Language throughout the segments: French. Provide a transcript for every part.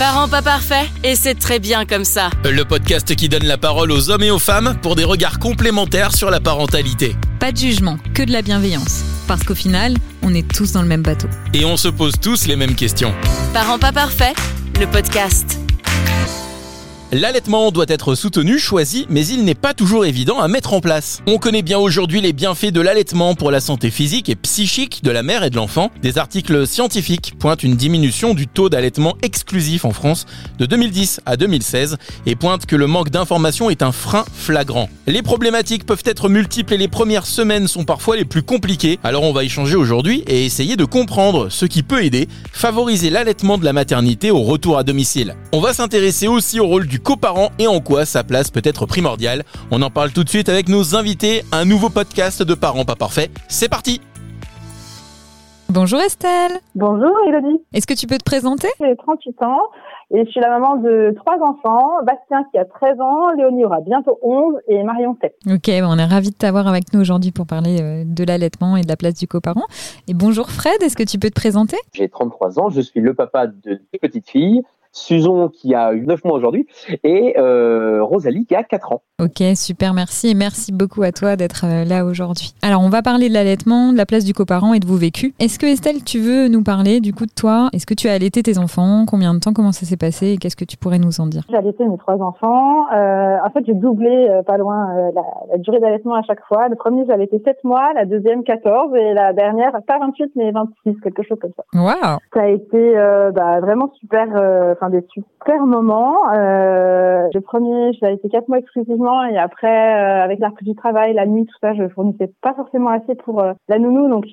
Parents pas parfaits, et c'est très bien comme ça. Le podcast qui donne la parole aux hommes et aux femmes pour des regards complémentaires sur la parentalité. Pas de jugement, que de la bienveillance. Parce qu'au final, on est tous dans le même bateau. Et on se pose tous les mêmes questions. Parents pas parfaits, le podcast. L'allaitement doit être soutenu, choisi, mais il n'est pas toujours évident à mettre en place. On connaît bien aujourd'hui les bienfaits de l'allaitement pour la santé physique et psychique de la mère et de l'enfant. Des articles scientifiques pointent une diminution du taux d'allaitement exclusif en France de 2010 à 2016 et pointent que le manque d'information est un frein flagrant. Les problématiques peuvent être multiples et les premières semaines sont parfois les plus compliquées. Alors on va échanger aujourd'hui et essayer de comprendre ce qui peut aider, favoriser l'allaitement de la maternité au retour à domicile. On va s'intéresser aussi au rôle du coparent et en quoi sa place peut être primordiale. On en parle tout de suite avec nos invités, un nouveau podcast de Parents pas parfaits. C'est parti Bonjour Estelle. Bonjour Elodie. Est-ce que tu peux te présenter? J'ai 38 ans et je suis la maman de trois enfants. Bastien qui a 13 ans, Léonie aura bientôt 11 et Marion 7. Ok, on est ravis de t'avoir avec nous aujourd'hui pour parler euh, de l'allaitement et de la place du coparent. Et bonjour Fred, est-ce que tu peux te présenter? J'ai 33 ans, je suis le papa de deux petites filles. Susan qui a eu 9 mois aujourd'hui et euh, Rosalie qui a 4 ans. Ok, super, merci et merci beaucoup à toi d'être euh, là aujourd'hui. Alors, on va parler de l'allaitement, de la place du coparent et de vos vécus. Est-ce que Estelle, tu veux nous parler du coup de toi? Est-ce que tu as allaité tes enfants? Combien de temps? Comment ça s'est passé? Et qu'est-ce que tu pourrais nous en dire? J'ai allaité mes trois enfants. Euh, en fait, j'ai doublé euh, pas loin euh, la, la, durée d'allaitement à chaque fois. Le premier, j'ai allaité 7 mois, la deuxième 14 et la dernière, pas 28 mais 26, quelque chose comme ça. Waouh Ça a été euh, bah, vraiment super, enfin des super moments. le premier, j'ai allaité 4 mois exclusivement et après euh, avec la reprise du travail, la nuit, tout ça, je fournissais pas forcément assez pour euh, la nounou, donc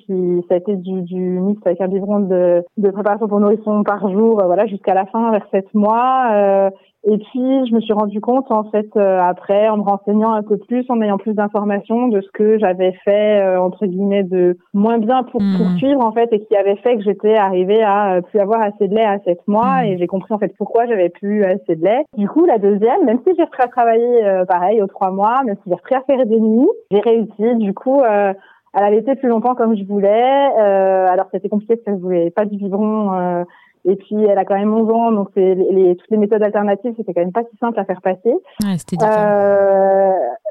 ça a été du, mix avec un biberon de, préparation pour nourrisson par jour, euh, voilà, jusqu'à la fin, vers 7 mois. Et puis, je me suis rendu compte, en fait, euh, après, en me renseignant un peu plus, en ayant plus d'informations de ce que j'avais fait, euh, entre guillemets, de moins bien pour mmh. poursuivre, en fait, et qui avait fait que j'étais arrivée à euh, plus avoir assez de lait à 7 mois, mmh. et j'ai compris, en fait, pourquoi j'avais plus assez de lait. Du coup, la deuxième, même si j'ai repris à travailler, pareil, aux trois mois, même si j'ai repris à faire des nuits, j'ai réussi, du coup, elle avait été plus longtemps comme je voulais. alors c'était compliqué parce que je voulais pas du biberon et puis, elle a quand même 11 ans, donc c'est les, toutes les méthodes alternatives, c'était quand même pas si simple à faire passer. Ouais, c'était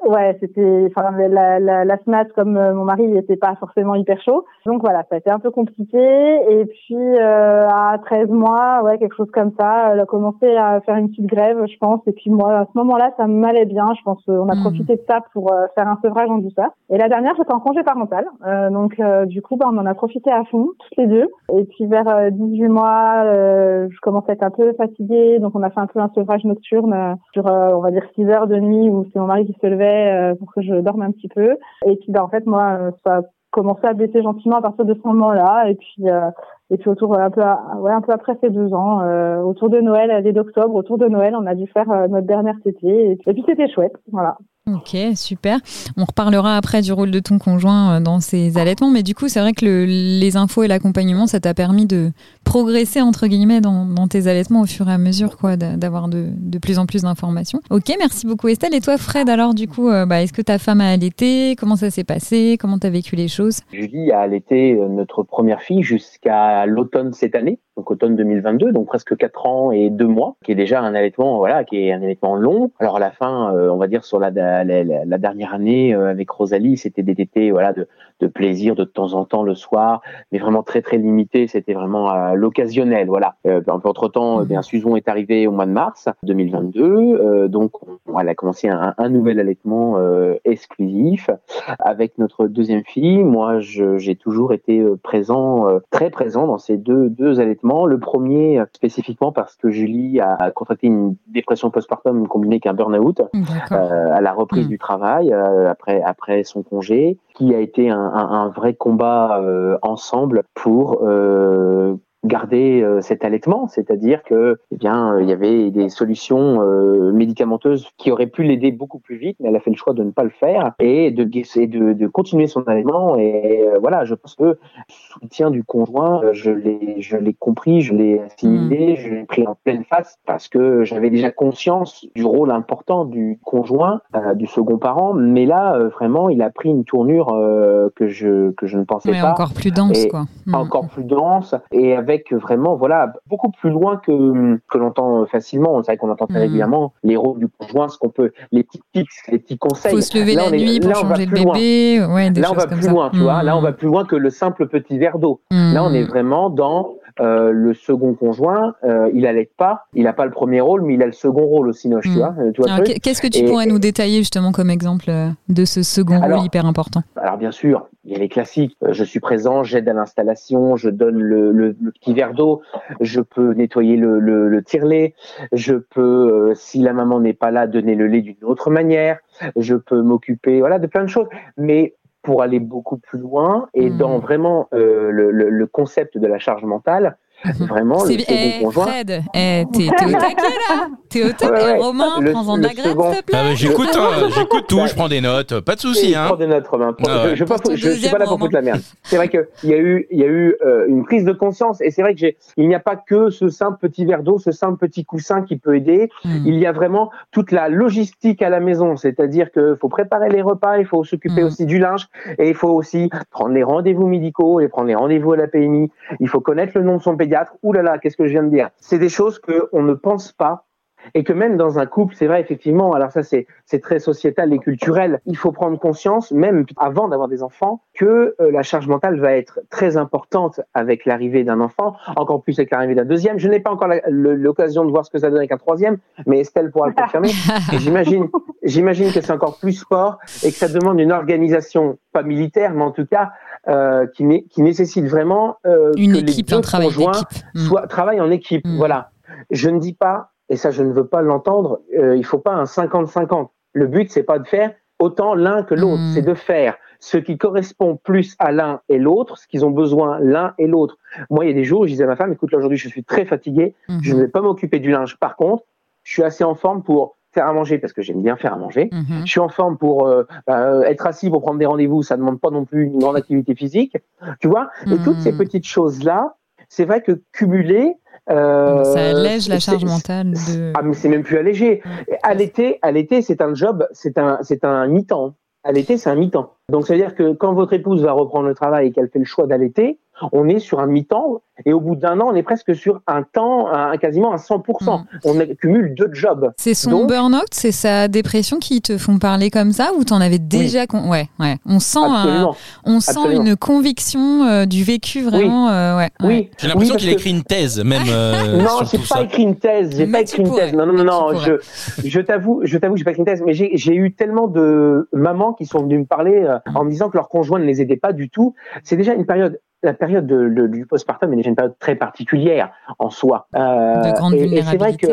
ouais, c'était, enfin, la, la, la SMAT, comme euh, mon mari, n'était pas forcément hyper chaud. Donc voilà, ça a été un peu compliqué. Et puis, euh, à 13 mois, ouais, quelque chose comme ça, elle a commencé à faire une petite grève, je pense. Et puis moi, à ce moment-là, ça m'allait bien. Je pense qu'on a hmm. profité de ça pour euh, faire un sevrage en douceur. Et la dernière, j'étais en congé parental. Euh, donc, du coup, bah, on en a profité à fond, toutes les deux. Et puis, vers 18 mois, euh, je commençais à être un peu fatiguée, donc on a fait un peu un sevrage nocturne euh, sur, euh, on va dire, 6 heures de nuit où c'est mon mari qui se levait pour que je dorme un petit peu. Et puis, bah, en fait, moi, ça a commencé à baisser gentiment à partir de ce moment-là. Et puis, et puis autour un peu, ouais, un peu après ces deux ans, autour de Noël, dès d'octobre, autour de Noël, on a dû faire notre dernière tétée. Et puis, c'était chouette, voilà. Ok, super. On reparlera après du rôle de ton conjoint euh, dans ces allaitements, mais du coup, c'est vrai que le, les infos et l'accompagnement, ça t'a permis de progresser, entre guillemets, dans, dans, tes allaitements au fur et à mesure, quoi, d'avoir de, plus en plus d'informations. Ok, merci beaucoup Estelle. Et toi, Fred, alors, du coup, euh, bah, est-ce que ta femme a allaité? Comment ça s'est passé? Comment t'as vécu les choses? Julie a allaité euh, notre première fille jusqu'à l'automne cette année donc automne 2022, donc presque 4 ans et 2 mois, qui est déjà un allaitement, voilà, qui est un allaitement long. Alors à la fin, euh, on va dire sur la, la, la, dernière année euh, avec Rosalie, c'était des tétés, voilà, de, de, plaisir de temps en temps le soir, mais vraiment très très limité. C'était vraiment à l'occasionnel, voilà. Euh, entre temps, bien Susan est arrivée au mois de mars 2022, euh, donc on, elle a commencé un, un nouvel allaitement exclusif avec notre deuxième fille. Moi, j'ai toujours été présent, très présent dans ces deux deux allaitements le premier, spécifiquement parce que Julie a contracté une dépression postpartum combinée qu'un burn-out euh, à la reprise hmm. du travail euh, après, après son congé, qui a été un, un, vrai combat euh, ensemble pour euh, garder euh, cet allaitement, c'est-à-dire que eh bien euh, il y avait des solutions euh, médicamenteuses qui auraient pu l'aider beaucoup plus vite, mais elle a fait le choix de ne pas le faire et de de, de continuer son allaitement et voilà, je pense que le soutien du conjoint, je l'ai je l'ai compris, je l'ai assimilé, mm. je l'ai pris en pleine face parce que j'avais déjà conscience du rôle important du conjoint, du second parent, mais là vraiment il a pris une tournure que je que je ne pensais pas encore plus dense quoi. Mm. Encore plus dense et avec avec vraiment, voilà, beaucoup plus loin que que l'entend facilement. C'est vrai qu'on entend très Mhm. régulièrement les rôles du conjoint, ce qu'on peut, les petits tips, les petits conseils. Faut se lever Là, la est- nuit pour là, changer le bébé. Ouais, des Là, on va comme plus ça. loin, tu vois. Là, on Mm. va plus loin que le simple petit verre d'eau. Mm. Là, on est vraiment dans euh, le second conjoint. Euh, il allait pas. Il n'a pas le premier rôle, mais il a le second rôle aussi, Noche, Mm. tu vois. euh, Tu vois qu'est- Qu'est-ce que tu Et- pourrais nous détailler justement comme exemple euh, de ce second Alors- rôle hyper important? Alors bien sûr, il y a les classiques. Euh, je suis présent, j'aide à l'installation, je donne le, le- le petit verre d'eau, je peux nettoyer le, le, le tire-lait, je peux, euh, si la maman n'est pas là, donner le lait d'une autre manière, je peux m'occuper, voilà, de plein de choses. Mais pour aller beaucoup plus loin et dans vraiment euh, le, le, le concept de la charge mentale, vraiment le C'est- second eh, conjoint. Fred, eh, t'es t'es au taquet là T'es au taquet, Ouais, ouais. Romain, Le- prends-en de la graine s'il te plaît. Ah bah, j'écoute, hein, j'écoute tout, je prends des notes, pas de souci. Et Hein. prends des notes, Romain. Prends- Ah. Je, je, je- je suis pas là pour foutre la merde. C'est vrai que il y a eu, il y a eu euh, une prise de conscience, et c'est vrai que il n'y a pas que ce simple petit verre d'eau, ce simple petit coussin qui peut aider. Mm. Il y a vraiment toute la logistique à la maison, c'est-à-dire que faut préparer les repas, il faut s'occuper Mm. aussi du linge, et il faut aussi prendre les rendez-vous médicaux, et prendre les rendez-vous à la PMI. Il faut connaître le nom de son pédiatre. Là là, qu'est-ce que je viens de dire? C'est des choses que on ne pense pas et que même dans un couple, c'est vrai effectivement, alors ça c'est c'est très sociétal et culturel, il faut prendre conscience, même avant d'avoir des enfants, que euh, la charge mentale va être très importante avec l'arrivée d'un enfant, encore plus avec l'arrivée d'un deuxième. Je n'ai pas encore l'occasion de voir ce que ça donne avec un troisième, mais Estelle pourra le confirmer. J'imagine, j'imagine que c'est encore plus fort et que ça demande une organisation, pas militaire, mais en tout cas, euh, qui, né- qui nécessite vraiment euh, Une que équipe, les deux un travail conjoints. Mm. soit travaillent en équipe. Mm. Voilà. Je ne dis pas, et ça je ne veux pas l'entendre, euh, il faut pas un 50-50. Le but c'est pas de faire autant l'un que l'autre, Mm. c'est de faire ce qui correspond plus à l'un et l'autre, ce qu'ils ont besoin l'un et l'autre. Moi, il y a des jours où je disais à ma femme, écoute, là aujourd'hui je suis très fatigué, Mhm. je ne vais pas m'occuper du linge. Par contre, je suis assez en forme pour faire à manger parce que j'aime bien faire à manger. Mhm. Je suis en forme pour euh, euh, être assis pour prendre des rendez-vous, ça demande pas non plus une grande activité physique, tu vois. Et toutes ces petites choses là, c'est vrai que cumulées, euh, Ça allège la charge mentale de. Ah, mais c'est même plus allégé. À l'été, à l'été, c'est un job, c'est un, c'est un mi-temps. À l'été, c'est un mi-temps. Donc, ça veut dire que quand votre épouse va reprendre le travail et qu'elle fait le choix d'allaiter, on est sur un mi-temps et au bout d'un an, on est presque sur un temps, un, quasiment à 100%. Mm. On accumule deux jobs. C'est son Donc- burn-out, c'est sa dépression qui te font parler comme ça ou t'en avais déjà con- ouais ouais on sent un- on sent Absolument. une conviction euh, du vécu vraiment euh, ouais, ouais. Oui. J'ai l'impression Oui, qu'il parce écrit une thèse, même euh, Non, j'ai pas ça. écrit une thèse. J'ai Mais pas écrit une thèse. Non, non, non, non. Je, je t'avoue, je t'avoue, que j'ai pas écrit une thèse. Mais j'ai, j'ai eu tellement de mamans qui sont venues me parler euh, en me disant que leur conjoint ne les aidait pas du tout. C'est déjà une période. La période de, de- du postpartum est déjà une période très particulière en soi. Euh, de grande et, et c'est vrai que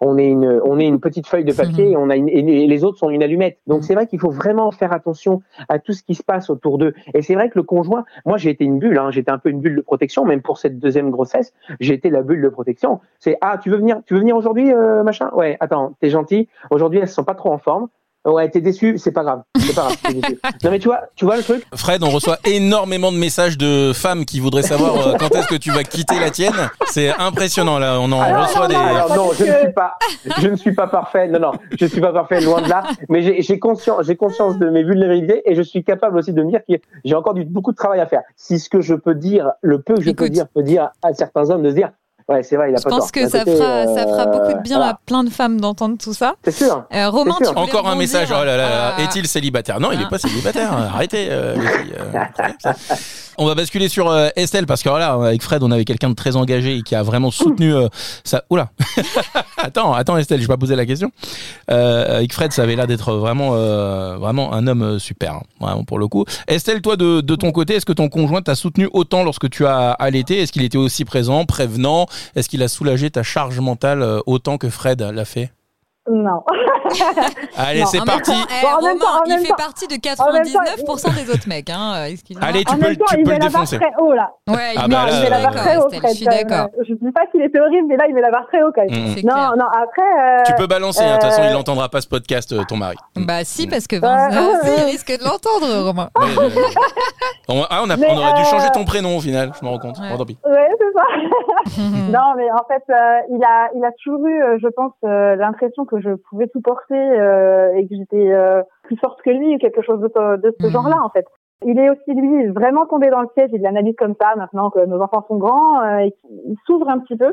on est une, on est une petite feuille de papier et on a une, et les autres sont une allumette. Donc Mhm. c'est vrai qu'il faut vraiment faire attention à tout ce qui se passe autour d'eux. Et c'est vrai que le conjoint, moi j'ai été une bulle, hein, j'étais un peu une bulle de protection, même pour cette deuxième grossesse, j'ai été la bulle de protection. C'est ah tu veux venir, tu veux venir aujourd'hui, euh, machin? Ouais, attends, t'es gentil. Aujourd'hui elles sont pas trop en forme. Ouais, t'es déçu, c'est pas grave, c'est pas grave. t'es déçu. Non mais tu vois, tu vois le truc? Fred, on reçoit énormément de messages de femmes qui voudraient savoir euh, quand est-ce que tu vas quitter la tienne. C'est impressionnant là, on en Alors, reçoit des. Alors non, je ne suis pas, je ne suis pas parfait. Non, non, je suis pas parfait, loin de là. Mais j'ai j'ai conscience, j'ai conscience de mes vulnérabilités et je suis capable aussi de me dire que j'ai encore du, beaucoup de travail à faire. Si ce que je peux dire, le peu que je peux dire, peut dire à certains hommes de se dire, ouais, c'est vrai, il a je pas pense tort. que ça côté, fera ça fera euh, beaucoup de bien voilà. à plein de femmes d'entendre tout ça C'est sûr. Euh, Romain tu Encore un message. Oh là là, là. Ah. est-il célibataire? Non, il n'est Ah. pas célibataire. Arrêtez, euh, les filles. on va basculer sur euh, Estelle parce que là, avec Fred, on avait quelqu'un de très engagé et qui a vraiment soutenu euh, ça. Oula. attends, attends, Estelle, je vais pas poser la question. Euh, avec Fred, ça avait l'air d'être vraiment, euh, vraiment un homme euh, super, hein, vraiment pour le coup. Estelle, toi, de, de ton côté, est-ce que ton conjoint t'a soutenu autant lorsque tu as allaité? Est-ce qu'il était aussi présent, prévenant? Est-ce qu'il a soulagé ta charge mentale autant que Fred l'a fait? Non. Allez, Non, c'est En parti. temps, eh, Bon, en même Romain, temps, en il fait temps- partie de en même temps, 99% des autres mecs. Hein. euh, excuse-moi. Allez, tu en peux, même temps, tu il peux met le la barre défoncer. très haut là. Ouais, Ah il bah met- là, il met suis la barre très haut. Je suis d'accord. Je dis pas qu'il était horrible, mais là, il met la barre très haut quand même. Mm. C'est Non, clair. non, après. euh, Tu peux balancer, hein, de toute façon, euh, il n'entendra pas ce podcast, euh, ton mari. Bah si, parce que Euh, Vincent, euh, il risque de l'entendre, Romain. Euh, on, ah, on, a- Mais, on aurait dû euh, changer ton prénom au final, je me rends compte. Bon, tant pis. Ouais, c'est ça. Non, mais en fait, euh, il a, il a toujours eu, euh, je pense, euh, l'impression que je pouvais tout porter euh, et que j'étais euh, plus forte que lui ou quelque chose de, de ce Mhm. genre-là, en fait. Il est aussi lui vraiment tombé dans le piège et de l'analyse comme ça maintenant que nos enfants sont grands euh, et qu'il s'ouvre un petit peu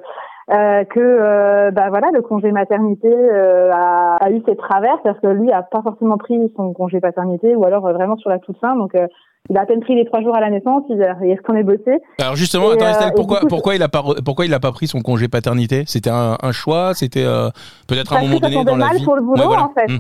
euh, que euh, bah voilà le congé maternité euh, a, a, eu ses travers parce que lui a pas forcément pris son congé paternité ou alors vraiment sur la toute fin donc il a à peine pris les trois jours à la naissance, il, est bossé. Alors justement, attends Estelle, pourquoi, pourquoi il a pas pourquoi il a pas pris son congé paternité? C'était un, un, choix, c'était peut-être un moment donné dans la vie. pour le boulot en fait. Mmh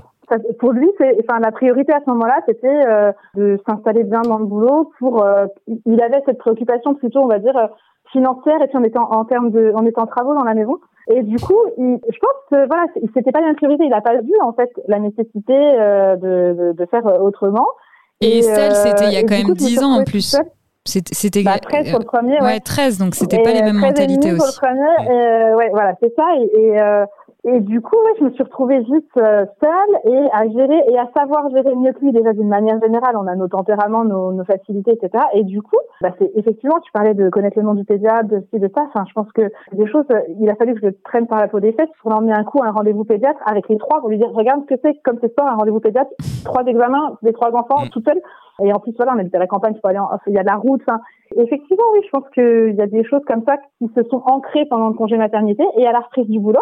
pour lui, c'est, enfin, la priorité à ce moment-là, c'était euh, de s'installer bien dans le boulot. Pour, euh, il avait cette préoccupation plutôt, on va dire, euh, financière et puis on était en, termes de, on était en travaux dans la maison. Et du coup, il, je pense que voilà, c'était pas une priorité. Il n'a pas vu en fait la nécessité de, de, de, faire autrement. Et, et celle, c'était il y a quand même dix ans en plus. C'était bah, 13 sur le premier, ouais. ouais 13, donc c'était pas les mêmes mentalités aussi. Sur le premier, ouais, voilà, c'est ça. Et, et et du coup, ouais, je me suis retrouvée juste euh, seule et à gérer et à savoir gérer mieux que lui déjà d'une manière générale. On a nos tempéraments, nos, nos facilités, etc. Et du coup, bah, c'est effectivement, tu parlais de connaître le nom du pédiatre, de ci, de ça. Enfin, je pense que des choses, il a fallu que je le traîne par la peau des fesses pour l'emmener un coup à un rendez-vous pédiatre avec les trois pour lui dire, regarde ce que c'est, comme c'est ça, un rendez-vous pédiatre, trois examens, des trois enfants, mm. tout seul. Et en plus, voilà, on habite à la campagne, il faut aller il y a de la route. Enfin, effectivement, oui, je pense qu'il y a des choses comme ça qui se sont ancrées pendant le congé maternité et à la reprise du boulot.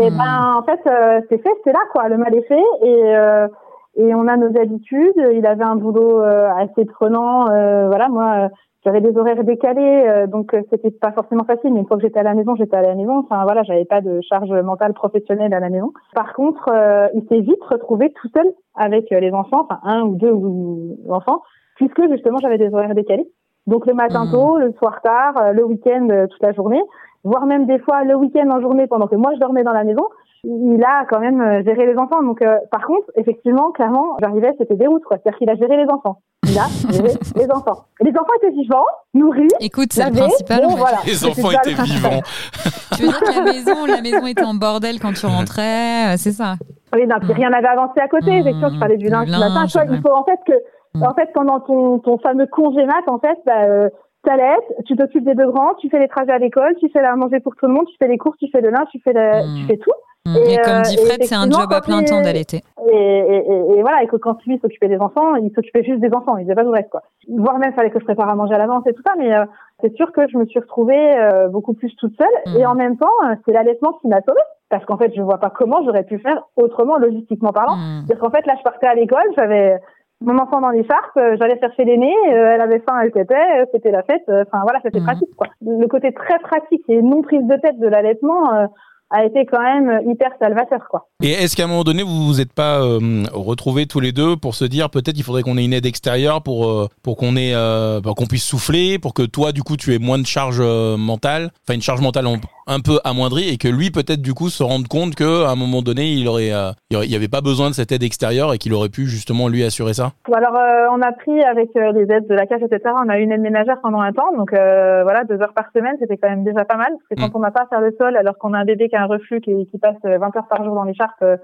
Et hmm. ben en fait euh, c'est fait, c'est là quoi, le mal est fait et euh, et on a nos habitudes. Il avait un boulot euh, assez prenant, voilà moi j'avais des horaires décalés donc c'était pas forcément facile. Mais une fois que j'étais à la maison, j'étais à la maison. Enfin voilà, j'avais pas de charge mentale professionnelle à la maison. Par contre, il s'est vite retrouvé tout seul avec les enfants, enfin un ou deux ou, enfants, puisque justement j'avais des horaires décalés. Donc le matin hmm. tôt, le soir tard, le week-end toute la journée voire même des fois le week-end en journée pendant que moi je dormais dans la maison, il a quand même euh, géré les enfants. Donc, euh, par contre, effectivement, clairement, j'arrivais, c'était déroute, quoi. C'est-à-dire qu'il a géré les enfants. Il a géré les enfants. Les enfants étaient vivants, nourris. Écoute, c'est le principal. voilà. Les enfants étaient vivants. tu veux dire que la maison, la maison était en bordel quand tu rentrais, euh, c'est ça. Oui, non, puis rien n'avait avancé à côté. Mmh, effectivement, tu parlais du linge ce matin. il faut en fait que, mmh. en fait, pendant ton, ton fameux congé mat, en fait, bah, t'allaites, tu t'occupes des deux grands, tu fais les trajets à l'école, tu fais la manger pour tout le monde, tu fais les courses, tu fais le linge, tu fais, le, mmh. tu fais tout. Mmh. Et, comme dit euh, Fred, c'est un job à plein temps d'allaiter. Et, et, et, voilà, et que quand lui s'occupait des enfants, il s'occupait juste des enfants, il faisait pas tout reste, quoi. Voire même, fallait que je prépare à manger à l'avance et tout ça, mais euh, c'est sûr que je me suis retrouvée euh, beaucoup plus toute seule. Mmh. Et en même temps, c'est l'allaitement qui m'a sauvée. Parce qu'en fait, je vois pas comment j'aurais pu faire autrement, logistiquement parlant. Parce qu'en fait, là, je partais à l'école, j'avais mon enfant dans l'écharpe, euh, j'allais chercher l'aîné, euh, elle avait faim, elle tétait, euh, c'était la fête. Enfin voilà, c'était mhm. pratique quoi. Le côté très pratique et non prise de tête de l'allaitement a été quand même hyper salvateur quoi. Et est-ce qu'à un moment donné vous vous êtes pas euh, retrouvés tous les deux pour se dire peut-être il faudrait qu'on ait une aide extérieure pour euh, pour qu'on ait euh, qu'on puisse souffler pour que toi du coup tu aies moins de charge mentale, enfin une charge mentale un peu amoindrie et que lui peut-être du coup se rende compte que à un moment donné il aurait il y avait pas besoin de cette aide extérieure et qu'il aurait pu justement lui assurer ça. Alors on a pris avec les aides de la CAF etc. On a eu une aide ménagère pendant un temps donc voilà deux heures par semaine c'était quand même déjà pas mal parce que quand mmh. on n'a pas à faire le sol alors qu'on a un bébé qui a un reflux qui, qui passe 20 heures par jour dans l'écharpe euh,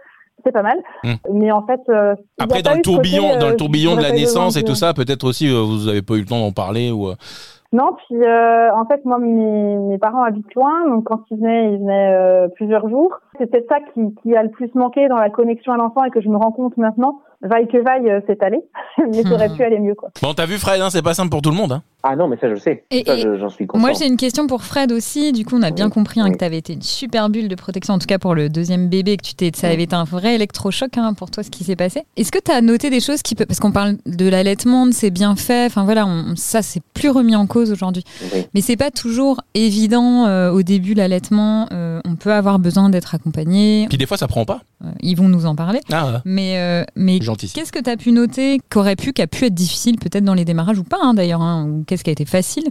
c'est pas mal. Hmm. Mais en fait, euh, après dans le tourbillon, dans le tourbillon de la naissance et tout ça, peut-être aussi euh, vous avez pas eu le temps d'en parler ou. Non, puis en fait, moi, mes, mes, parents habitent loin, donc quand ils venaient, ils venaient plusieurs jours. C'est peut-être ça qui, qui, a le plus manqué dans la connexion à l'enfant et que je me rends compte maintenant. Vaille que vaille, c'est allé, mais ça aurait pu aller mieux, quoi. Bon, t'as vu, Fred, hein, c'est pas simple pour tout le monde. Hein. Ah non, mais ça, je sais. Et, j'en suis Moi, j'ai une question pour Fred aussi. Du coup, on a bien compris hein, que tu avais été une super bulle de protection, en tout cas pour le deuxième bébé, que tu t'es, ça avait été un vrai électrochoc hein, pour toi, ce qui s'est passé. Est-ce que tu as noté des choses qui peuvent. Parce qu'on parle de l'allaitement, de ses bienfaits, enfin voilà, ça, c'est plus remis en cause aujourd'hui. Mais c'est pas toujours évident euh, au début, l'allaitement. Euh, on peut avoir besoin d'être accompagné. Puis des fois, ça prend pas. Euh, ils vont nous en parler. Ah, mais mais qu'est-ce que tu as pu noter qu'aurait pu, qui a pu être difficile peut-être dans les démarrages ou pas hein, d'ailleurs, ou qu'est-ce qui a été facile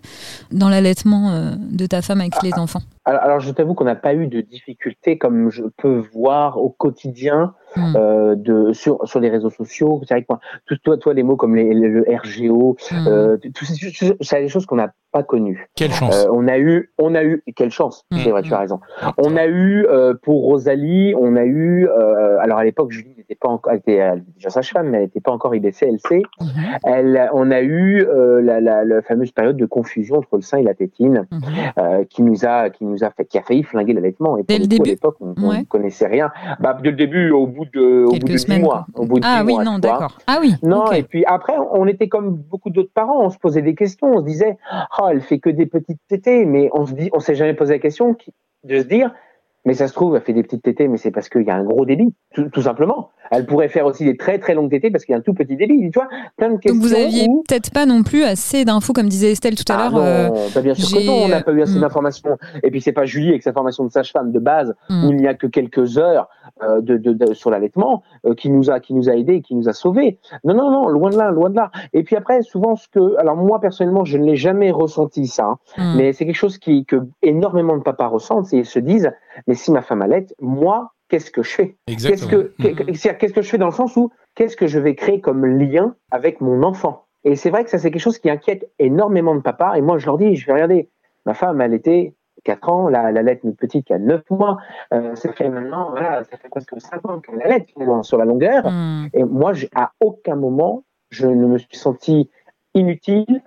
dans l'allaitement euh, de ta femme avec les enfants? alors, je t'avoue qu'on n'a pas eu de difficultés comme je peux voir au quotidien hmm. euh, de sur sur les réseaux sociaux. C'est vrai que tout, toi, toi, les mots comme les, le RGO, hmm. euh, tout, c'est des choses qu'on n'a pas connues. Quelle chance. Euh, on a eu, on a eu, quelle chance. Hmm. C'est vrai, tu as raison. On a eu euh, pour Rosalie, on a eu. Euh, alors à l'époque, Julie n'était pas encore, elle était elle était déjà sage-femme, mais elle n'était pas encore IBCLC. Mhm. Elle, on a eu euh, la, la, la fameuse période de confusion entre le sein et la tétine, Mhm. euh, qui nous a, qui nous a fait, qui a failli flinguer l'allaitement. Et pour Dès le coup, début à l'époque, on ne connaissait rien. Bah, dès le début, au bout de, au bout de mois, au bout de Ah oui, mois, non, d'accord. Ah oui. Non, et puis après, on était comme beaucoup d'autres parents, on se posait des questions, on se disait, oh, elle fait que des petites tétées, mais on se dit, on s'est jamais posé la question de se dire, mais ça se trouve, elle fait des petites tétées, mais c'est parce qu'il y a un gros débit, tout, tout simplement. Elle pourrait faire aussi des très très longues tétées parce qu'il y a un tout petit débit, tu vois, plein de questions. Donc vous aviez où- peut-être pas non plus assez d'infos, comme disait Estelle tout à ah l'heure. non, euh, bah bien sûr que non, on n'a pas eu assez euh, d'informations. Et puis c'est pas Julie avec sa formation de sage-femme de base Mm. où il n'y a que quelques heures euh, de, de, de- sur l'allaitement euh, qui nous a qui nous a aidés, qui nous a sauvés. Non non non, loin de là, loin de là. Et puis après souvent ce que alors moi personnellement je ne l'ai jamais ressenti ça, hein, hmm. mais c'est quelque chose qui que énormément de papas ressentent, c'est ils se disent mais si ma femme allait, moi qu'est-ce que je fais? Qu'est-ce que c'est-à-dire, qu'est-ce que je fais dans le sens où qu'est-ce que je vais créer comme lien avec mon enfant? Et c'est vrai que ça c'est quelque chose qui inquiète énormément de papas. Et moi je leur dis, je vais regarder, ma femme elle était 4 ans, la, la lettre une petite qui a 9 mois, euh, ça fait maintenant voilà, ça fait presque 5 ans qu'elle allait finalement sur la longueur. Hmm. Et moi à aucun moment je ne me suis senti inutile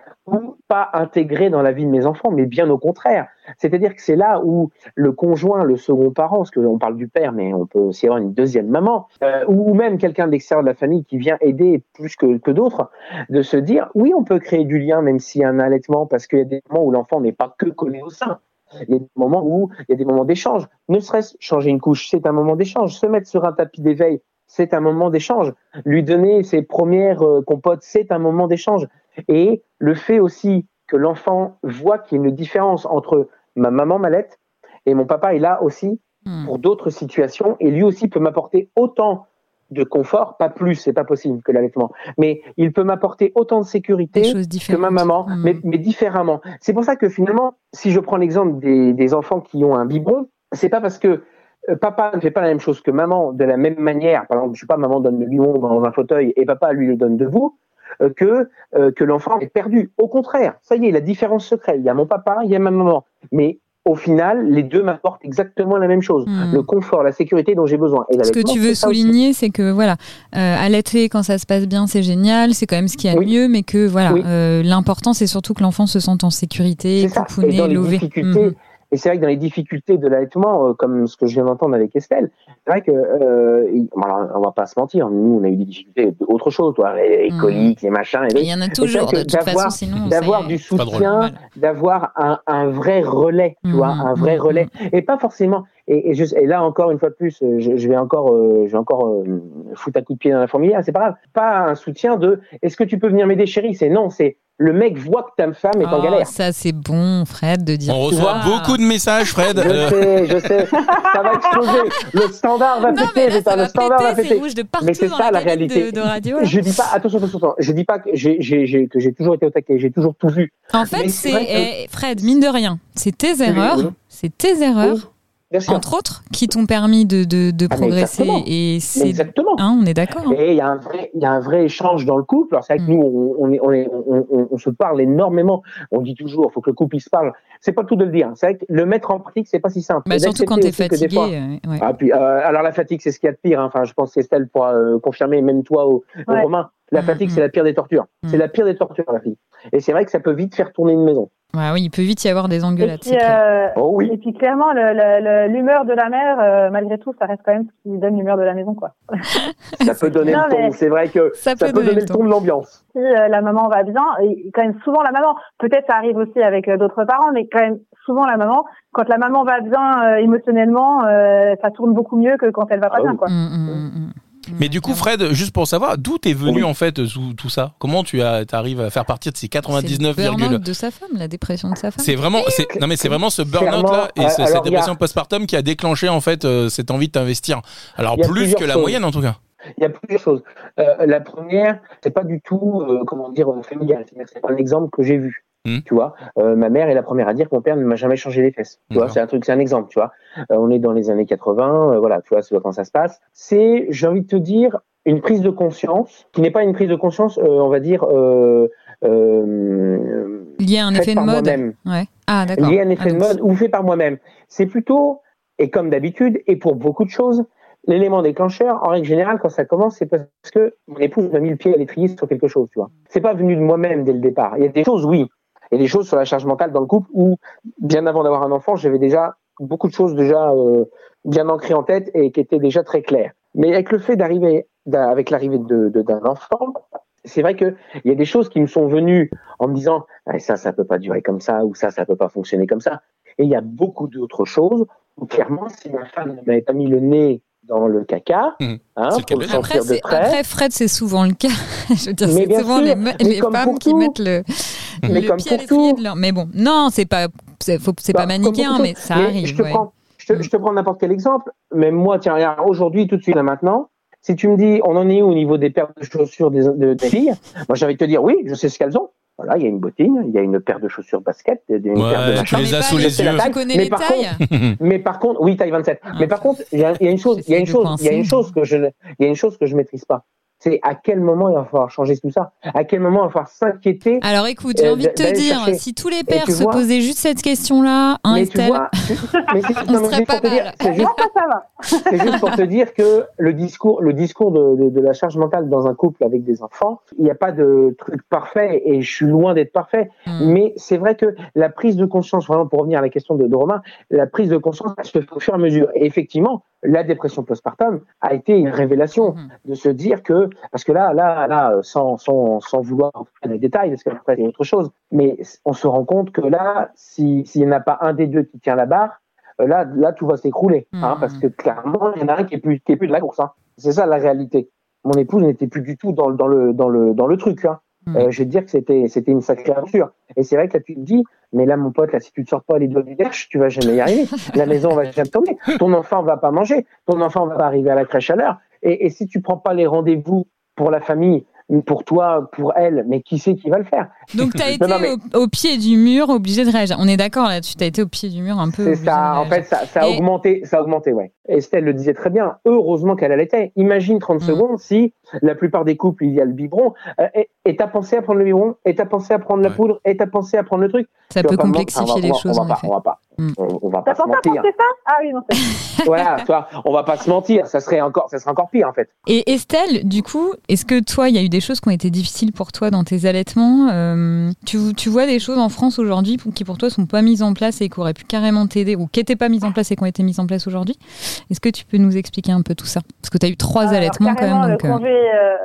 pas intégré dans la vie de mes enfants, mais bien au contraire. C'est-à-dire que c'est là où le conjoint, le second parent, parce qu'on parle du père, mais on peut aussi avoir une deuxième maman, euh, ou même quelqu'un d'extérieur de la famille qui vient aider plus que, que d'autres, de se dire, oui, on peut créer du lien même s'il y a un allaitement, parce qu'il y a des moments où l'enfant n'est pas que collé au sein. Il y a des moments où il y a des moments d'échange. Ne serait-ce changer une couche, c'est un moment d'échange. Se mettre sur un tapis d'éveil, c'est un moment d'échange. Lui donner ses premières euh, compotes, c'est un moment d'échange. Et le fait aussi que l'enfant voit qu'il y a une différence entre ma maman Malette et mon papa est là aussi Hmm. pour d'autres situations et lui aussi peut m'apporter autant de confort, pas plus, c'est pas possible que l'allaitement, mais il peut m'apporter autant de sécurité que ma maman, Hmm. mais, mais différemment. C'est pour ça que finalement, si je prends l'exemple des, des enfants qui ont un biberon, c'est pas parce que euh, papa ne fait pas la même chose que maman de la même manière. Par exemple, je sais pas, maman donne le biberon dans un fauteuil et papa lui le donne debout. Euh, que euh, que l'enfant est perdu. Au contraire, ça y est, la différence se crée. Il y a mon papa, il y a ma maman, mais au final, les deux m'apportent exactement la même chose Hmm. le confort, la sécurité dont j'ai besoin. Et Ce que tu veux souligner, c'est que voilà, euh, allaiter quand ça se passe bien, c'est génial, c'est quand même ce qu'il y a de Oui. mieux, mais que voilà, Oui. euh, l'important c'est surtout que l'enfant se sente en sécurité, les lové. difficultés, Mhm. et c'est vrai que dans les difficultés de l'allaitement, euh, comme ce que je viens d'entendre avec Estelle, c'est vrai que, euh, on va pas se mentir, nous, on a eu des difficultés d'autre chose, toi, les, les Mhm. coliques, les machins, Il y en a toujours, de toute d'avoir- façon, sinon. d'avoir du soutien, d'avoir un, un vrai relais, tu vois, un vrai mhm, relais, et pas forcément. Et, et, je- et là encore une fois de plus, je, je vais encore, euh, je vais encore euh, foutre un coup de pied dans la fourmilière, c'est pas grave. Pas un soutien de, est-ce que tu peux venir m'aider, chérie? C'est non, c'est le mec voit que ta femme est en Oh, galère. ça c'est bon, Fred, de dire. On ça. reçoit beaucoup de messages, Fred. Je Euh, sais, je sais, ça va exploser. Le standard va Non, péter, mais là, ça le va standard va péter, c'est péter. rouge de partout Mais c'est dans ça, la réalité. De, de radio. Je dis pas, attention, attention, attention, je dis pas que j'ai, toujours été au taquet, j'ai toujours tout vu. En fait, c'est que- eh, Fred, mine de rien, c'est tes erreurs, oui. c'est tes erreurs, Oui, sûr. Entre autres, qui t'ont permis de, de, de Ah, progresser. exactement. Et c'est. exactement. Hein, on est d'accord. hein. Et il y a un vrai, il y a un vrai échange dans le couple. Alors c'est vrai que Mm. nous, on, on, est, on, est, on, on- on se parle énormément. On dit toujours, il faut que le couple il se parle. C'est pas tout de le dire. C'est vrai que le mettre en pratique, c'est pas si simple. Bah, surtout quand que des fatigué. fois- euh, ouais. Ah, puis, euh, alors la fatigue, c'est ce qu'il y a de pire. hein. Enfin, je pense qu'Estelle pourra euh, confirmer, même toi, au, au. Romain. La Mm, fatigue, mm. c'est la pire des tortures. Mm. C'est la pire des tortures, la fille. Et c'est vrai que ça peut vite faire tourner une maison. Ouais, oui, il peut vite y avoir des Et engueulades, puis, c'est clair. euh, Oh oui. et puis clairement, le- le- l'humeur de la mère, euh, malgré tout, ça reste quand même ce qui donne l'humeur de la maison, quoi. Ça peut donner Non, le ton. C'est vrai que Ça ça peut peut donner donner le ton de l'ambiance. Si euh, la maman va bien, et quand même souvent la maman, peut-être ça arrive aussi avec euh, d'autres parents, mais quand même souvent la maman, quand la maman va bien euh, émotionnellement, euh, ça tourne beaucoup mieux que quand elle va pas Ah bien, oui. quoi. Mm, mm, mm, mm. Mais du coup. Fred, juste pour savoir, d'où t'es venu Oui. en fait sous tout ça? Comment tu as, arrives à faire partir de ces C'est 99, le de sa femme, la dépression de sa femme. c'est vraiment, non mais c'est vraiment ce burn-out là et euh, alors, cette a- dépression postpartum qui a déclenché en fait euh, cette envie de t'investir. Alors plus que la choses. moyenne en tout cas. Il y a plusieurs choses. Euh, la première, c'est pas du tout, euh, comment dire, familial. C'est pas un exemple que j'ai vu. Hmm. Tu vois, Euh, ma mère est la première à dire que mon père ne m'a jamais changé les fesses. Tu vois, c'est un truc, c'est un exemple. Tu vois, Euh, on est dans les années 80. euh, voilà, tu vois, c'est quand ça se passe. C'est, j'ai envie de te dire, une prise de conscience qui n'est pas une prise de conscience, euh, on va dire. Euh, euh, Lié à un effet de par mode. moi-même. Ouais. Ah, d'accord. lié à un effet Ah, de mode ou fait par moi-même. C'est plutôt, et comme d'habitude, et pour beaucoup de choses, l'élément déclencheur, en règle générale, quand ça commence, c'est parce que mon épouse m'a mis le pied à l'étrier sur quelque chose, tu vois. C'est pas venu de moi-même dès le départ. Il y a des choses, oui. A des choses sur la charge mentale dans le couple où, bien avant d'avoir un enfant, j'avais déjà beaucoup de choses déjà euh, bien ancrées en tête et qui étaient déjà très claires. Mais avec le fait d'arriver, avec l'arrivée de, d'un enfant, c'est vrai qu'il y a des choses qui me sont venues en me disant ah, ça, ça peut pas durer comme ça, ou ça, ça peut pas fonctionner comme ça. Et il y a beaucoup d'autres choses où clairement, si ma femme m'avait pas mis le nez dans le caca, mmh. hein, pour le sentir de près. Après, Fred, c'est souvent le cas. Je veux dire, c'est souvent les, les femmes qui mettent le, mais le comme pied pour à de leur... Mais bon, non, c'est pas, c'est, c'est bah, pas manichéen, mais ça mais arrive. Je te, ouais. prends, je te, je te prends n'importe quel exemple. Même moi, tiens, regarde, aujourd'hui, tout de suite, là maintenant, si tu me dis, on en est où au niveau des paires de chaussures des, de, des filles? Moi, j'ai envie de te dire, oui, je sais ce qu'elles ont. Voilà, il y a une bottine, il y a une paire de chaussures basket, une Ouais, paire de tu les as pas, sous les yeux. taille. Tu connais mais les par tailles? Contre, mais par contre, oui, taille 27. Ah. mais par contre, il y a, il y a une chose, il y a une chose, il y a une chose que je, il y a une chose que je maîtrise pas. C'est à quel moment il va falloir changer tout ça? À quel moment il va falloir s'inquiéter? Alors écoute, j'ai Euh, envie de te dire, chercher. si tous les pères se vois- posaient juste cette question-là, un mais c'est on serait juste pas pour te dire, mal. c'est juste Moi, ça, ça va. C'est juste pour te dire que le discours, le discours de, de, de la charge mentale dans un couple avec des enfants, il n'y a pas de truc parfait et je suis loin d'être parfait. Hmm. Mais c'est vrai que la prise de conscience, vraiment pour revenir à la question de, de Romain, la prise de conscience elle se fait au fur et à mesure. Et effectivement, la dépression postpartum a été une révélation Mhm. de se dire que, parce que là, là, là, sans, sans, sans vouloir dans les détails, parce qu'après c'est autre chose, mais on se rend compte que là, si- s'il n'y en a pas un des deux qui tient la barre, euh, là, là, tout va s'écrouler, hein, Mhm. parce que clairement, il y en a un qui est plus, qui est plus de la course. Hein. C'est ça la réalité. Mon épouse n'était plus du tout dans, le- dans le, dans le, dans le truc. Hein. Mhm. Euh, je vais te dire que c'était, c'était une sacrée aventure. Et c'est vrai que là, tu te dis, mais là, mon pote, là, si tu te sors pas les doigts du derche, tu vas jamais y arriver. La maison va jamais tomber. Ton enfant va pas manger. Ton enfant va pas arriver à la crèche à l'heure. Et, et si tu prends pas les rendez-vous pour la famille, pour toi, pour elle, mais qui c'est qui va le faire? Donc tu as été non, mais- au, au pied du mur, obligé de réagir. On est d'accord là-dessus, tu as été au pied du mur un peu. C'est ça. En fait, ça, ça a Et- augmenté. Ça a augmenté, ouais. Estelle le disait très bien. Heureusement qu'elle allaitait. Imagine 30 Mm. secondes si la plupart des couples, il y a le biberon. Euh, et et t'as pensé à prendre le biberon Et t'as pensé à prendre la Ouais. poudre Et t'as pensé à prendre le truc Ça Tu peut pas complexifier va- les on va- choses on en va pas, effet. on va pas. Mm. On, on va pas se mentir. ça? Ah oui, non, c'est voilà, toi, on va pas se mentir. Ça serait encore, ça serait encore pire en fait. Et Estelle, du coup, est-ce que toi, il y a eu des choses qui ont été difficiles pour toi dans tes allaitements Euh, tu, tu vois des choses en France aujourd'hui qui pour toi sont pas mises en place et qui auraient pu carrément t'aider ou qui n'étaient pas mises en place et qui ont été mises en place aujourd'hui? Est-ce que tu peux nous expliquer un peu tout ça? Parce que tu as eu trois Alors, allaitements quand carrément, même. Donc, le euh, congé, euh,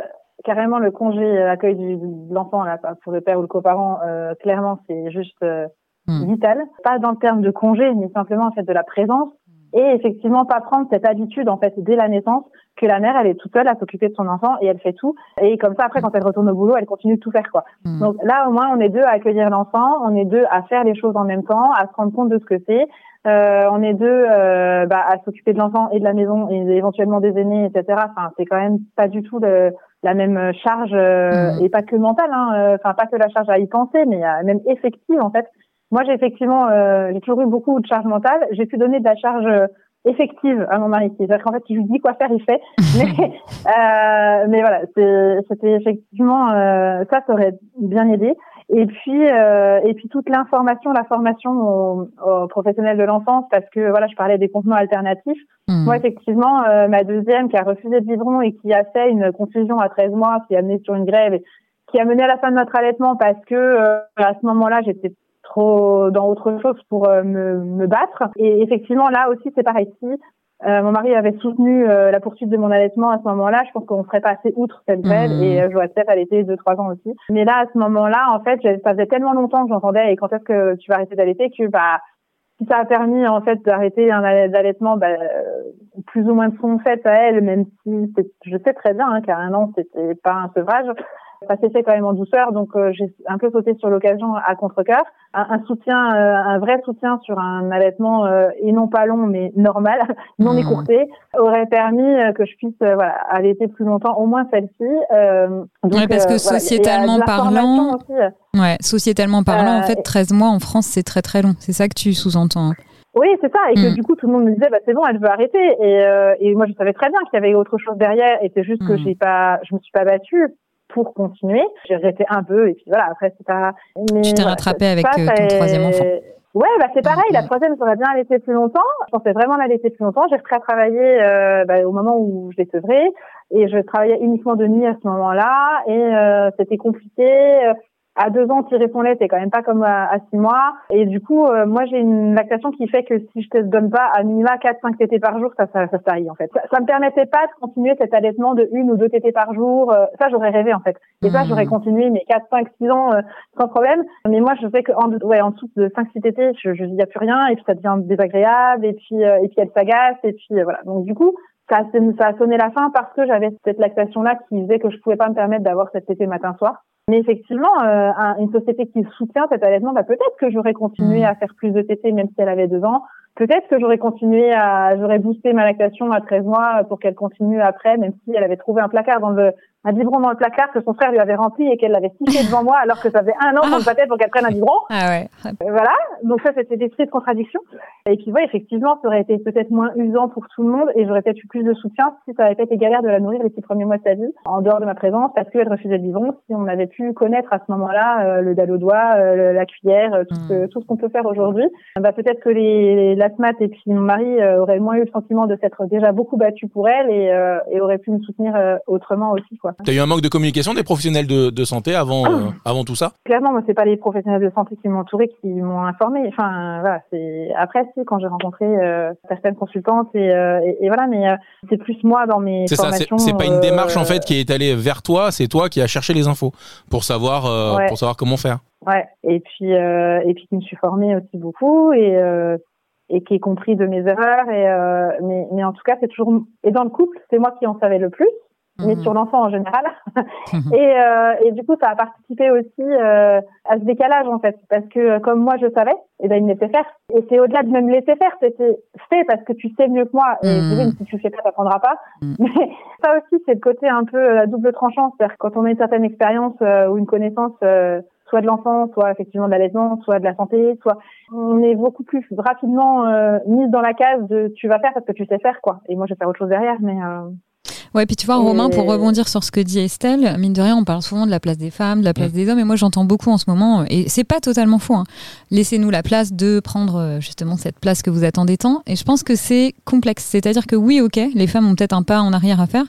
carrément, le congé euh, accueil du, de l'enfant là, pour le père ou le coparent, euh, clairement, c'est juste euh, Hmm. vital. Pas dans le terme de congé, mais simplement en fait de la présence. Et effectivement, pas prendre cette habitude en fait dès la naissance que la mère elle est toute seule à s'occuper de son enfant et elle fait tout. Et comme ça après quand elle retourne au boulot, elle continue de tout faire quoi. hmm. Donc là au moins on est deux à accueillir l'enfant, on est deux à faire les choses en même temps, à se rendre compte de ce que c'est. Euh, on est deux euh, bah, à s'occuper de l'enfant et de la maison et éventuellement des aînés, etc. Enfin, c'est quand même pas du tout le- la même charge euh, Mhm. et pas que mentale. Hein, euh, enfin, pas que la charge à y penser, mais même effective en fait. Moi, j'ai effectivement, euh, j'ai toujours eu beaucoup de charge mentale. J'ai pu donner de la charge effective à mon mari. C'est-à-dire qu'en fait, il lui dit quoi faire, il fait. Mais, euh, mais voilà, c'était effectivement euh, ça, ça aurait bien aidé. Et puis, euh, et puis toute l'information, la formation aux, aux professionnels de l'enfance, parce que voilà, je parlais des contenus alternatifs. hmm. Moi, effectivement, euh, ma deuxième qui a refusé le biberon et qui a fait une confusion à 13 mois, qui a mené sur une grève, et qui a mené à la fin de notre allaitement parce que euh, à ce moment-là, j'étais trop dans autre chose pour euh, me, me battre. Et effectivement, là aussi, c'est pareil. Si euh, mon mari avait soutenu euh, la poursuite de mon allaitement à ce moment-là, je pense qu'on serait passé outre cette grève Mhm. et euh, je vois peut-être allaiter deux trois ans aussi. Mais là, à ce moment-là, en fait, ça faisait tellement longtemps que j'entendais et quand est-ce que tu vas arrêter d'allaiter que bah si ça a permis en fait d'arrêter un alla- allaitement bah, euh, plus ou moins de son fait à elle, même si c'est- je sais très bien hein, qu'à un an c'était pas un sevrage, ça s'est fait quand même en douceur, donc euh, j'ai un peu sauté sur l'occasion à contre-cœur. Un, un soutien, euh, un vrai soutien sur un allaitement euh, et non pas long mais normal, non Mhm. écourté, aurait permis que je puisse voilà allaiter plus longtemps, au moins celle-ci. Euh, donc, Ouais, parce que voilà, sociétalement la parlant, aussi. Ouais, sociétalement parlant, en fait, 13 mois en France, c'est très très long. C'est ça que tu sous-entends. hein. Oui, c'est ça, et que Mm. du coup tout le monde me disait bah c'est bon, elle veut arrêter, et, euh, et moi je savais très bien qu'il y avait autre chose derrière, et c'est juste que Mm. j'ai pas, je me suis pas battue pour continuer. J'ai arrêté un peu, et puis voilà, après c'est pas. Mais Tu t'es ça- avec, ça, euh, ton troisième enfant. Ouais, bah c'est pareil. La troisième, j'aurais bien allaité plus longtemps. Je pensais vraiment l'allaiter plus longtemps. J'ai repris à travailler euh, bah, au moment où je l'ai sevré et je travaillais uniquement de nuit à ce moment-là et euh, c'était compliqué à deux ans, tirer son lait, c'est quand même pas comme à, six mois. Et du coup, euh, moi, j'ai une lactation qui fait que si je te donne pas à minima 4-5 tétés par jour, ça, ça, ça s'arrive, en fait. Ça, ça me permettait pas de continuer cet allaitement de une ou deux tétés par jour. Euh, ça, j'aurais rêvé, en fait. Et ça, j'aurais mmh. continué mes 4, 5, 6 ans euh, sans problème. Mais moi, je sais qu'en ouais, en dessous de 5, 6 tétés, je, je dis, a plus rien. Et puis, ça devient désagréable. Et puis, et puis, elle s'agace. Et puis, voilà. Donc, du coup, ça, ça a sonné la fin parce que j'avais cette lactation-là qui faisait que je pouvais pas me permettre d'avoir cette tétée matin-soir. Mais effectivement, euh, une société qui soutient cet allaitement, bah, peut-être que j'aurais continué mmh. à faire plus de TT même si elle avait deux ans. Peut-être que j'aurais continué à, j'aurais boosté ma lactation à 13 mois pour qu'elle continue après, même si elle avait trouvé un placard dans le, un biberon dans le placard que son frère lui avait rempli et qu'elle l'avait sifflé devant moi alors que ça faisait un an qu'on se battait pour qu'elle prenne un biberon. Ah ouais. Voilà. Donc ça, c'était des de contradiction. Et puis, ouais, effectivement, ça aurait été peut-être moins usant pour tout le monde et j'aurais peut-être eu plus de soutien si ça avait pas été galère de la nourrir les six premiers mois de sa vie, en dehors de ma présence, parce qu'elle refusait le biberon. Si on avait pu connaître à ce moment-là euh, le dalle au doigt, euh, la cuillère, euh, tout, ce, hmm. tout ce qu'on peut faire aujourd'hui, bah, peut-être que les, les et puis mon mari auraient moins eu le sentiment de s'être déjà beaucoup battu pour elle et, et auraient pu me soutenir autrement aussi, quoi. T'as eu un manque de communication des professionnels de, de santé avant, euh, avant tout ça? Clairement, moi, c'est pas les professionnels de santé qui m'ont entouré qui m'ont informé. Enfin, voilà, c'est après, c'est quand j'ai rencontré euh, certaines consultantes et, euh, et, voilà, mais c'est plus moi dans mes formations. C'est pas une démarche en fait qui est allée vers toi, c'est toi qui as cherché les infos pour savoir, pour savoir comment faire. Ouais, et puis et puis qui me suis formée aussi beaucoup et et qui est compris de mes erreurs et mais mais en tout cas c'est toujours et dans le couple c'est moi qui en savais le plus mais mhm. sur l'enfant en général. Et, euh, et du coup, ça a participé aussi euh, à ce décalage en fait, parce que euh, comme moi je savais, et eh ben il me laissait faire. Et c'est au-delà de même laisser faire, c'était fait parce que tu sais mieux que moi. Et mmh. si tu fais pas, t'apprendras pas. Mhm. Mais ça aussi, c'est le côté un peu la double tranchant, c'est-à-dire quand on a une certaine expérience ou une connaissance. soit de l'enfant, soit effectivement de l'allaitement, soit de la santé, soit on est beaucoup plus rapidement mise dans la case de tu vas faire parce que tu sais faire quoi. Et moi je vais faire autre chose derrière, mais Ouais, puis tu vois, Romain, pour rebondir sur ce que dit Estelle, mine de rien, on parle souvent de la place des femmes, de la place mm. des hommes, et moi j'entends beaucoup en ce moment, et c'est pas totalement faux. Hein. Laissez-nous la place de prendre euh, justement cette place que vous attendez tant, et je pense que c'est complexe. C'est-à-dire que oui, ok, les femmes ont peut-être un pas en arrière à faire,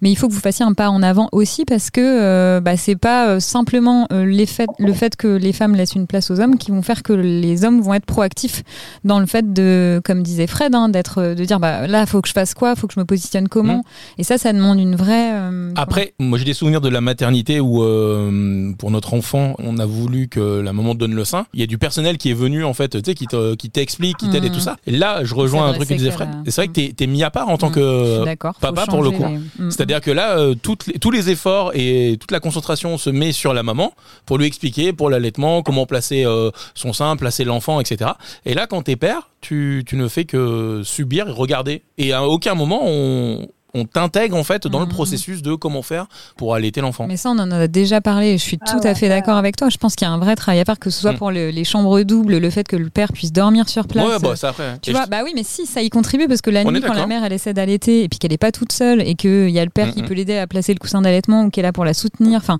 mais il faut que vous fassiez un pas en avant aussi, parce que euh, bah, c'est pas euh, simplement le fait que les femmes laissent une place aux hommes qui vont faire que les hommes vont être proactifs dans le fait de, comme disait Fred, hein, d'être, de dire bah là, faut que je fasse quoi, faut que je me positionne comment, mm. et ça, ça demande une vraie. Euh, Après, moi j'ai des souvenirs de la maternité où euh, pour notre enfant, on a voulu que la maman donne le sein. Il y a du personnel qui est venu en fait, tu sais, qui t'explique, qui t'aide et tout ça. Et là, je rejoins un truc que disait Fred. C'est vrai que t'es es mis à part en tant que papa pour le coup. Mm, C'est-à-dire que là, euh, toutes les, tous les efforts et toute la concentration se met sur la maman pour lui expliquer pour l'allaitement comment placer son sein, placer l'enfant, etc. Et là, quand t'es père, tu, tu ne fais que subir et regarder. Et à aucun moment on, on t'intègre en fait dans le mmh. processus de comment faire pour allaiter l'enfant. Mais ça, on en a déjà parlé. Je suis ah tout à fait d'accord avec toi. Je pense qu'il y a un vrai travail à faire, que ce soit mmh. pour les chambres doubles, le fait que le père puisse dormir sur place. Ouais, bah ça après. Tu vois, bah oui, mais si, ça y contribue parce que la nuit, quand la mère elle essaie d'allaiter et puis qu'elle est pas toute seule et qu'il y a le père qui peut l'aider à placer le coussin d'allaitement ou qui est là pour la soutenir, enfin,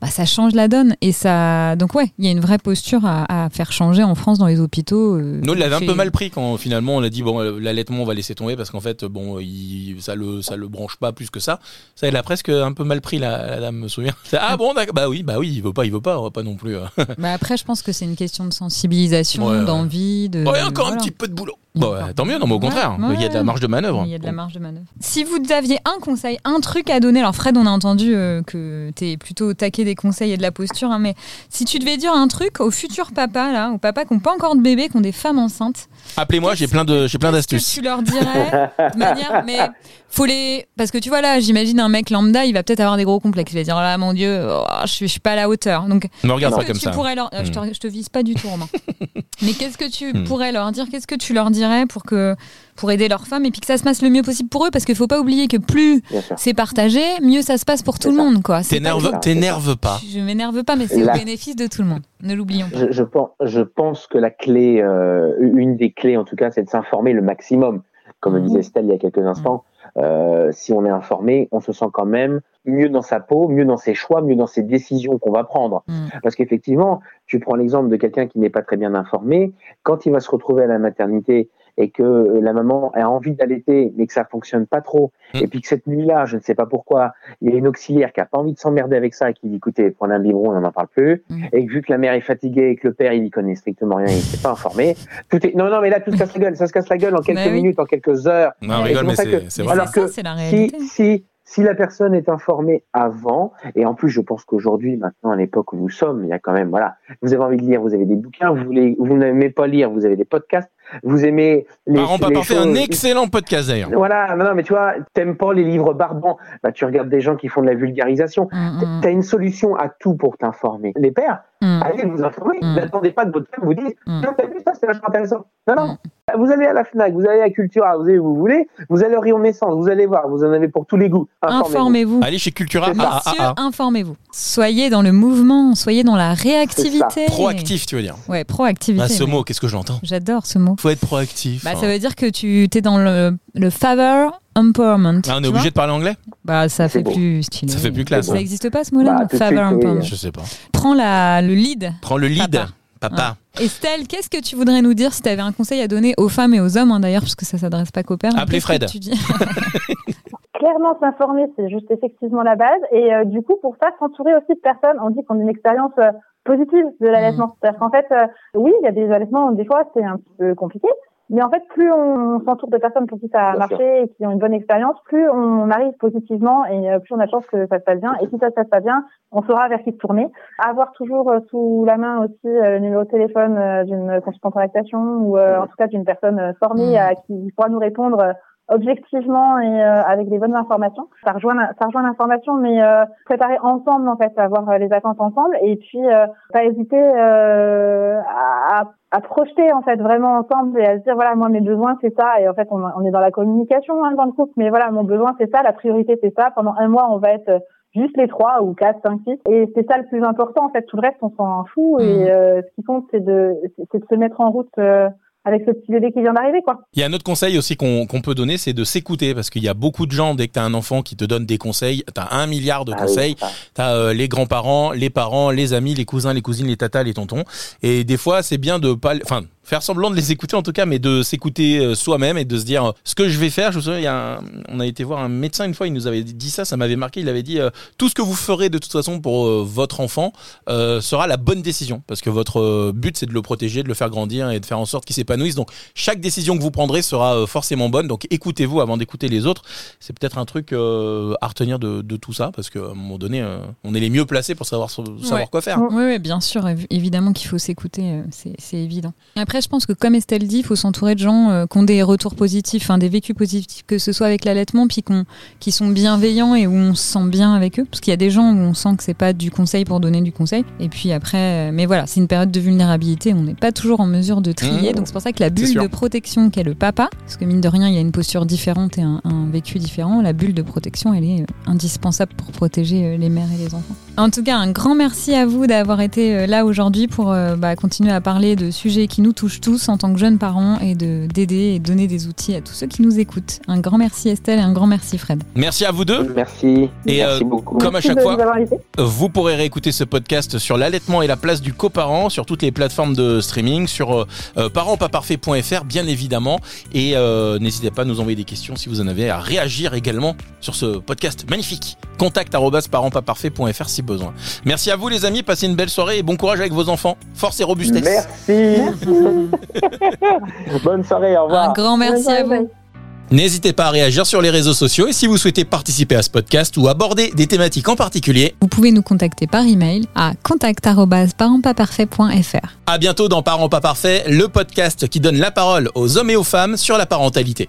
bah ça change la donne et ça. Donc ouais, il y a une vraie posture à, faire changer en France dans les hôpitaux. Euh, Nous, il l'avait un peu mal pris quand finalement on a dit bon, l'allaitement on va laisser tomber parce qu'en fait, bon, il, ça le ça le branche pas plus que ça. Ça, elle a presque un peu mal pris, la, dame, me souvient. Ah bon, bah oui, bah oui, il veut pas, il veut pas, pas non plus. Hein. bah après, je pense que c'est une question de sensibilisation, d'envie, de. Ouais, encore un petit peu de boulot. Bon, tant mieux, non, mais au contraire, il y a de la marge de manœuvre. Il y a de la marge de manœuvre. Si vous aviez un conseil, un truc à donner, alors Fred, on a entendu euh, que tu es plutôt taqué des conseils et de la posture, hein, mais si tu devais dire un truc au futur papa, là, aux papas qui n'ont pas encore de bébé, qui ont des femmes enceintes. Appelez-moi, j'ai plein de, j'ai plein d'astuces. Tu leur dirais de manière, mais faut les, parce que tu vois là, j'imagine un mec lambda, il va peut-être avoir des gros complexes. Il va dire, oh là, mon Dieu, oh, je, suis, suis pas à la hauteur. Donc, me regarde pas comme ça. Pourrais leur... je, te, hmm. je te vise pas du tout, Romain. mais qu'est-ce que tu hmm. pourrais leur dire Qu'est-ce que tu leur dirais pour que pour aider leurs femmes et puis que ça se passe le mieux possible pour eux parce qu'il faut pas oublier que plus c'est partagé, mieux ça se passe pour tout le monde quoi. T'énerve pas. Je m'énerve pas mais c'est au bénéfice de tout le monde. Ne l'oublions pas. Je, pense, je pense que la clé, euh, une des clés en tout cas, c'est de s'informer le maximum. Comme le mmh. disait Estelle il y a quelques instants, euh, si on est informé, on se sent quand même mieux dans sa peau, mieux dans ses choix, mieux dans ses décisions qu'on va prendre. Mm. Parce qu'effectivement, tu prends l'exemple de quelqu'un qui n'est pas très bien informé, quand il va se retrouver à la maternité et que euh, la maman a envie d'allaiter mais que ça fonctionne pas trop Mm. et puis que cette nuit-là, je ne sais pas pourquoi, il y a une auxiliaire qui a pas envie de s'emmerder avec ça et qui dit écoutez, prenez un biberon, on n'en parle plus Mm. et que vu que la mère est fatiguée et que le père il y connaît strictement rien, il s'est pas informé, tout est non non mais là tout se casse la gueule, ça se casse la gueule en quelques oui. minutes, en quelques heures. Non, on rigole, mais c'est que- vrai. Alors ça, que la réalité. si, si la personne est informée avant, et en plus je pense qu'aujourd'hui, maintenant à l'époque où nous sommes, il y a quand même, voilà, vous avez envie de lire, vous avez des bouquins, vous voulez, vous n'aimez pas lire, vous avez des podcasts, vous aimez les, Parents pas les parfaits, choses- un excellent podcast d'ailleurs. Voilà, non, non, mais tu vois, t'aimes pas les livres barbants, bah tu regardes des gens qui font de la vulgarisation. Mm, mm, T'as une solution à tout pour t'informer. Les pères, mm. allez vous informer. Mm. N'attendez pas que votre femme vous dise Mm. Tiens, t'as vu ça, c'est vachement intéressant. Non, non. Vous allez à la Fnac, vous allez à Cultura, vous allez où vous voulez, vous allez au Rayon Naissance, vous allez voir, vous en avez pour tous les goûts. Informez-vous. Informez-vous. Allez chez Cultura. Ça. Ah, ah, ah, informez-vous. Soyez dans le mouvement, soyez dans la réactivité. Proactif, tu veux dire. Ouais, proactivité. Bah, ce mot, qu'est-ce que je l'entends? J'adore ce mot. Faut être proactif. Bah, hein. ça veut dire que tu es dans le, le favor empowerment. Ah, on est obligé de parler anglais? Bah, ça C'est fait beau. plus stylé. Ça fait plus classe, Ça hein. n'existe pas ce mot-là Bah, Favor oui. empowerment. Je sais pas. Prends la, le lead. Prends le lead. Papa. Papa. Estelle, qu'est-ce que tu voudrais nous dire si tu avais un conseil à donner aux femmes et aux hommes, hein, d'ailleurs, parce que ça s'adresse pas qu'aux pères. Appelez Fred. tu dis Clairement, s'informer, c'est juste effectivement la base. Et euh, du coup, pour ça, s'entourer aussi de personnes. On dit qu'on a une expérience euh, positive de l'allaitement. C'est-à-dire qu'en fait, euh, oui, il y a des allaitements, des fois, c'est un petit peu compliqué. Mais en fait, plus on s'entoure de personnes pour qui ça a Bien marché et qui ont une bonne expérience, plus on arrive positivement et euh, plus on a de chance que ça se passe bien. Et si ça se passe pas bien, on saura vers qui se tourner. Avoir toujours euh, sous la main aussi euh, le numéro de téléphone d'une consultante en lactation ou en tout cas d'une personne formée Mhm. à qui pourra nous répondre objectivement et euh, avec des bonnes informations. Ça rejoint ça rejoint l'information, mais euh, préparer ensemble en fait, avoir euh, les attentes ensemble et puis euh, pas hésiter euh, à, à- projeter en fait vraiment ensemble et à se dire voilà moi mes besoins c'est ça et en fait on, on est dans la communication hein, dans le couple mais voilà mon besoin c'est ça la priorité c'est ça. Pendant un mois on va être euh, juste les trois ou quatre cinq six et c'est ça le plus important en fait. Tout le reste on s'en fout et euh, ce qui compte c'est de c'est de se mettre en route euh, avec ce petit bébé qui vient d'arriver quoi Il y a un autre conseil aussi qu'on qu'on peut donner, c'est de s'écouter parce qu'il y a beaucoup de gens, dès que tu as un enfant qui te donne des conseils, tu as un milliard de Ah oui, conseils, ça. tu as les grands-parents, les parents, les amis, les cousins, les cousines, les tatas, les tontons. Et des fois, c'est bien de pas... Enfin, faire semblant de les écouter en tout cas, mais de s'écouter euh, soi-même et de se dire euh, ce que je vais faire. Je me souviens, il y a un- on a été voir un médecin une fois, il nous avait dit ça, ça m'avait marqué. Il avait dit euh, tout ce que vous ferez de toute façon pour euh, votre enfant euh, sera la bonne décision parce que votre but c'est de le protéger, de le faire grandir et de faire en sorte qu'il s'épanouisse. Donc chaque décision que vous prendrez sera forcément bonne. Donc écoutez-vous avant d'écouter les autres. C'est peut-être un truc à retenir de, de tout ça parce qu'à un moment donné, on est les mieux placés pour savoir savoir Ouais. quoi faire. Oui, oui, bien sûr, évi- évidemment qu'il faut s'écouter, c'est c'est évident. Après, je pense que comme Estelle dit, il faut s'entourer de gens euh, qui ont des retours positifs, hein, des vécus positifs, que ce soit avec l'allaitement, puis qu'on- qui sont bienveillants et où on se sent bien avec eux. Parce qu'il y a des gens où on sent que c'est pas du conseil pour donner du conseil. Et puis après, euh, mais voilà, c'est une période de vulnérabilité, on n'est pas toujours en mesure de trier. Mmh. Donc c'est pour ça que la bulle de protection qu'est le papa, parce que mine de rien, il y a une posture différente et un, un vécu différent, la bulle de protection, elle est euh, indispensable pour protéger euh, les mères et les enfants. En tout cas, un grand merci à vous d'avoir été euh, là aujourd'hui pour euh, bah, continuer à parler de sujets qui nous touchent tous en tant que jeunes parents et de d'aider et donner des outils à tous ceux qui nous écoutent. Un grand merci Estelle et un grand merci Fred. Merci à vous deux. Merci. Et, Merci euh, beaucoup. Comme à Merci chaque de fois. Vous pourrez réécouter ce podcast sur l'allaitement et la place du coparent sur toutes les plateformes de streaming, sur euh, parentspasparfait.fr bien évidemment. Et euh, n'hésitez pas à nous envoyer des questions si vous en avez, à réagir également sur ce podcast magnifique. Contact si besoin. Merci à vous les amis, passez une belle soirée et bon courage avec vos enfants. Force et robustesse. Merci. Bonne soirée, au revoir. Un grand merci à vous. N'hésitez pas à réagir sur les réseaux sociaux et si vous souhaitez participer à ce podcast ou aborder des thématiques en particulier, Vous pouvez nous contacter par email à contact@parentspasparfait.fr. à bientôt dans Parents pas parfaits, le podcast qui donne la parole aux hommes et aux femmes sur la parentalité.